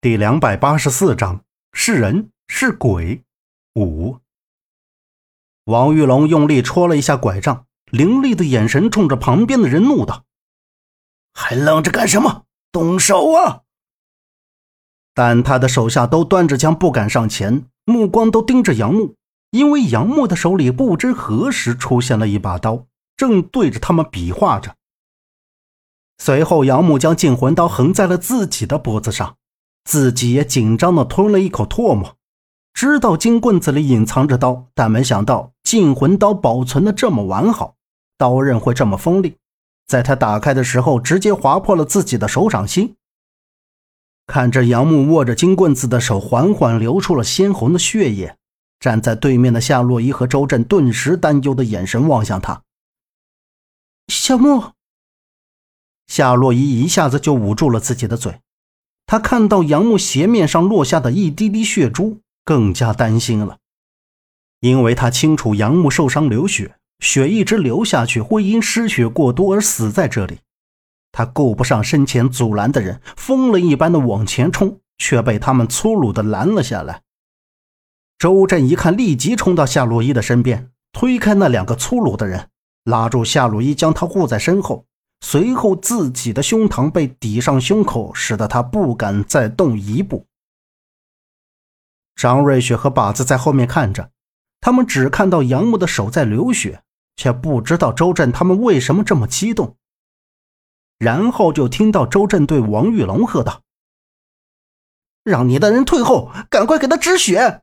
第两百八十四章是人是鬼五。王玉龙用力戳了一下拐杖，凌厉的眼神冲着旁边的人怒道：“还愣着干什么？动手啊！”但他的手下都端着枪，不敢上前，目光都盯着杨木，因为杨木的手里不知何时出现了一把刀，正对着他们比划着。随后，杨木将禁魂刀横在了自己的脖子上。自己也紧张的吞了一口唾沫，知道金棍子里隐藏着刀，但没想到禁魂刀保存的这么完好，刀刃会这么锋利，在他打开的时候直接划破了自己的手掌心。看着杨木握着金棍子的手缓缓流出了鲜红的血液，站在对面的夏洛伊和周震顿时担忧的眼神望向他。小木，夏洛伊一下子就捂住了自己的嘴。他看到杨木鞋面上落下的一滴滴血珠，更加担心了，因为他清楚杨木受伤流血，血一直流下去会因失血过多而死在这里。他顾不上身前阻拦的人，疯了一般的往前冲，却被他们粗鲁的拦了下来。周震一看，立即冲到夏洛伊的身边，推开那两个粗鲁的人，拉住夏洛伊，将他护在身后。随后，自己的胸膛被抵上胸口，使得他不敢再动一步。张瑞雪和靶子在后面看着，他们只看到杨木的手在流血，却不知道周震他们为什么这么激动。然后就听到周震对王玉龙喝道：“让你的人退后，赶快给他止血！”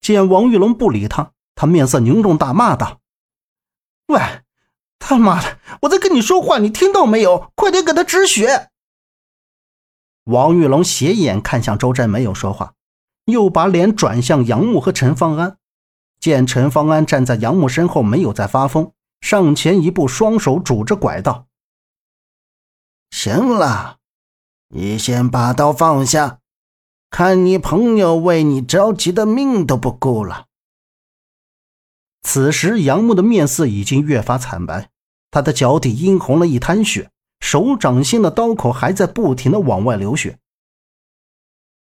见王玉龙不理他，他面色凝重，大骂道：“喂！”他妈的！我在跟你说话，你听到没有？快点给他止血！王玉龙斜眼看向周震，没有说话，又把脸转向杨木和陈方安。见陈方安站在杨木身后，没有再发疯，上前一步，双手拄着拐道：“行了，你先把刀放下，看你朋友为你着急的命都不顾了。”此时，杨木的面色已经越发惨白，他的脚底殷红了一滩血，手掌心的刀口还在不停的往外流血。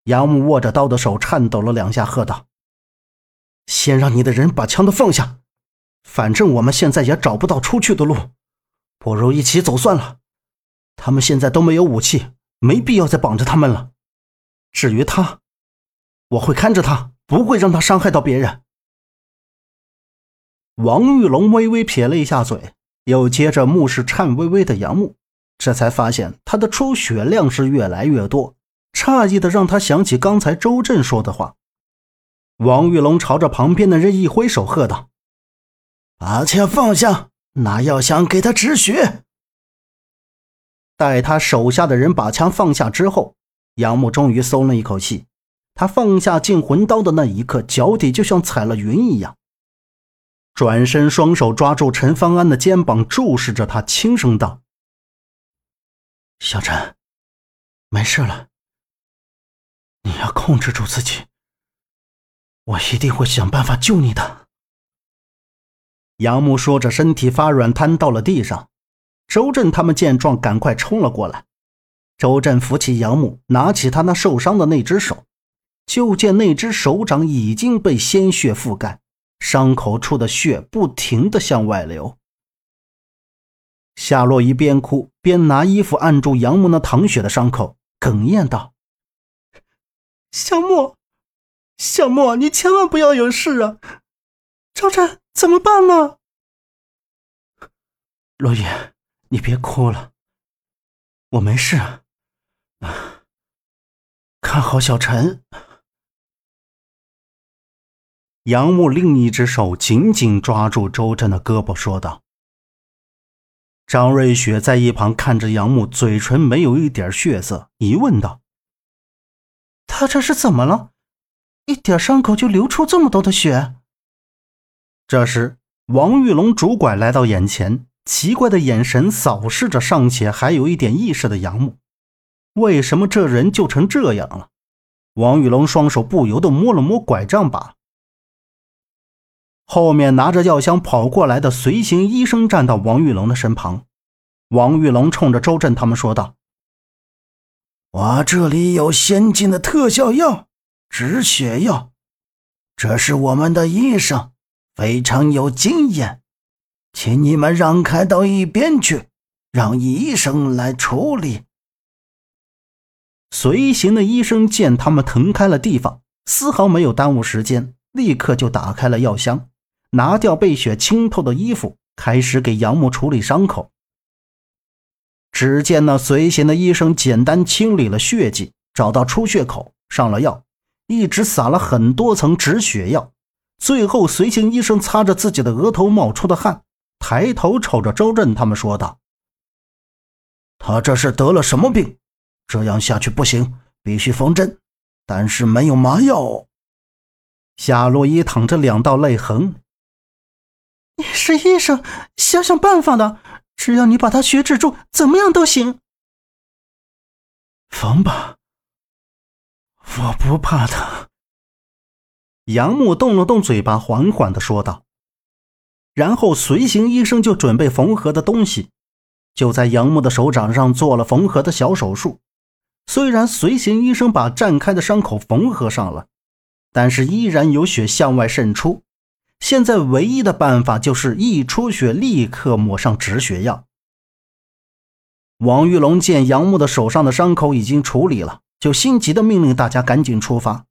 杨木握着刀的手颤抖了两下，喝道：“先让你的人把枪都放下，反正我们现在也找不到出去的路，不如一起走算了。他们现在都没有武器，没必要再绑着他们了。至于他，我会看着他，不会让他伤害到别人。”王玉龙微微撇了一下嘴，又接着目视颤巍巍的杨木，这才发现他的出血量是越来越多，诧异的让他想起刚才周震说的话。王玉龙朝着旁边的人一挥手，喝道：“把枪放下，拿药箱给他止血。”待他手下的人把枪放下之后，杨木终于松了一口气。他放下禁魂刀的那一刻，脚底就像踩了云一样。转身，双手抓住陈方安的肩膀，注视着他，轻声道：“小陈，没事了。你要控制住自己，我一定会想办法救你的。”杨木说着，身体发软，瘫到了地上。周震他们见状，赶快冲了过来。周震扶起杨木，拿起他那受伤的那只手，就见那只手掌已经被鲜血覆盖。伤口处的血不停的向外流。夏洛伊边哭边拿衣服按住杨木那淌血的伤口，哽咽道：“小莫，小莫，你千万不要有事啊！赵震怎么办呢？”洛伊，你别哭了，我没事。啊看好小陈。杨木另一只手紧紧抓住周震的胳膊，说道：“张瑞雪在一旁看着杨木，嘴唇没有一点血色，疑问道：‘他这是怎么了？一点伤口就流出这么多的血？’这时，王玉龙拄拐来到眼前，奇怪的眼神扫视着尚且还有一点意识的杨木。为什么这人就成这样了？王玉龙双手不由得摸了摸拐杖把。后面拿着药箱跑过来的随行医生站到王玉龙的身旁，王玉龙冲着周震他们说道：“我这里有先进的特效药，止血药。这是我们的医生，非常有经验，请你们让开到一边去，让医生来处理。”随行的医生见他们腾开了地方，丝毫没有耽误时间，立刻就打开了药箱，拿掉被血浸透的衣服，开始给杨木处理伤口。只见那随行的医生简单清理了血迹，找到出血口，上了药，一直撒了很多层止血药。最后，随行医生擦着自己的额头冒出的汗，抬头瞅着周震他们说道：“他这是得了什么病？这样下去不行，必须缝针，但是没有麻药。”夏洛伊淌着两道泪痕：“你是医生，想想办法的。”只要你把他血止住，怎么样都行。缝吧，我不怕疼。杨木动了动嘴巴，缓缓的说道。然后随行医生就准备缝合的东西，就在杨木的手掌上做了缝合的小手术。虽然随行医生把绽开的伤口缝合上了，但是依然有血向外渗出。现在唯一的办法就是一出血立刻抹上止血药。王玉龙见杨木的手上的伤口已经处理了，就心急的命令大家赶紧出发。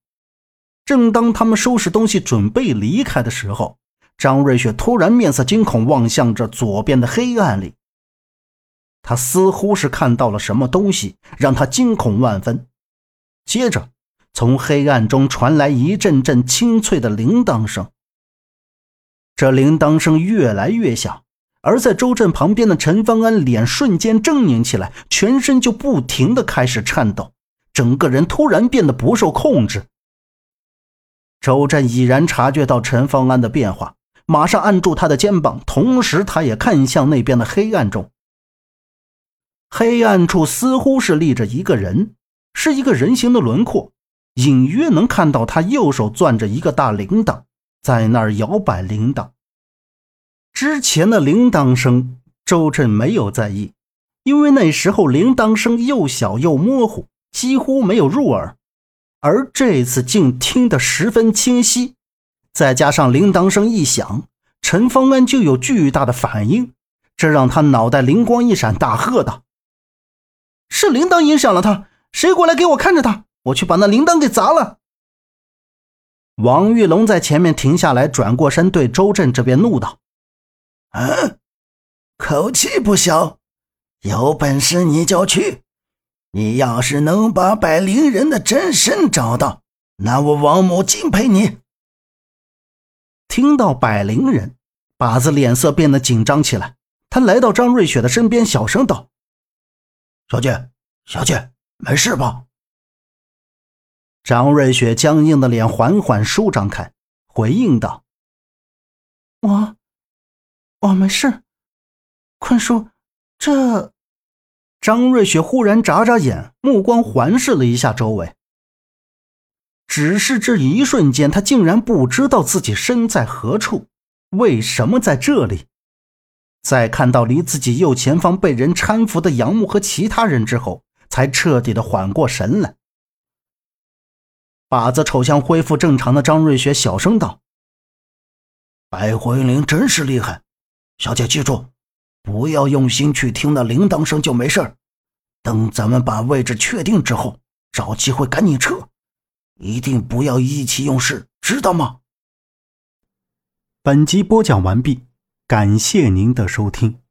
正当他们收拾东西准备离开的时候，张瑞雪突然面色惊恐，望向着左边的黑暗里。他似乎是看到了什么东西，让他惊恐万分。接着，从黑暗中传来一阵阵清脆的铃铛声。这铃铛声越来越响，而在周震旁边的陈方安脸瞬间狰狞起来，全身就不停的开始颤抖，整个人突然变得不受控制。周震已然察觉到陈方安的变化，马上按住他的肩膀，同时他也看向那边的黑暗中。黑暗处似乎是立着一个人，是一个人形的轮廓，隐约能看到他右手攥着一个大铃铛。在那儿摇摆铃铛。之前的铃铛声，周震没有在意，因为那时候铃铛声又小又模糊，几乎没有入耳。而这次竟听得十分清晰，再加上铃铛声一响，陈方安就有巨大的反应，这让他脑袋灵光一闪，大喝道：“是铃铛影响了他！谁过来给我看着他？我去把那铃铛给砸了！”王玉龙在前面停下来，转过身对周震这边怒道：“嗯，口气不小，有本事你就去！你要是能把百灵人的真身找到，那我王母敬佩你。”听到百灵人，把子脸色变得紧张起来。他来到张瑞雪的身边，小声道：“小姐，小姐，没事吧？”张瑞雪僵硬的脸缓缓舒张开，回应道：“我，我没事。坤叔，这……”张瑞雪忽然眨眨眼，目光环视了一下周围。只是这一瞬间，她竟然不知道自己身在何处，为什么在这里。在看到离自己右前方被人搀扶的杨木和其他人之后，才彻底的缓过神来。把子瞅向恢复正常的张瑞雪，小声道：“白魂灵真是厉害，小姐记住，不要用心去听那铃铛声就没事等咱们把位置确定之后，找机会赶紧撤，一定不要意气用事，知道吗？”本集播讲完毕，感谢您的收听。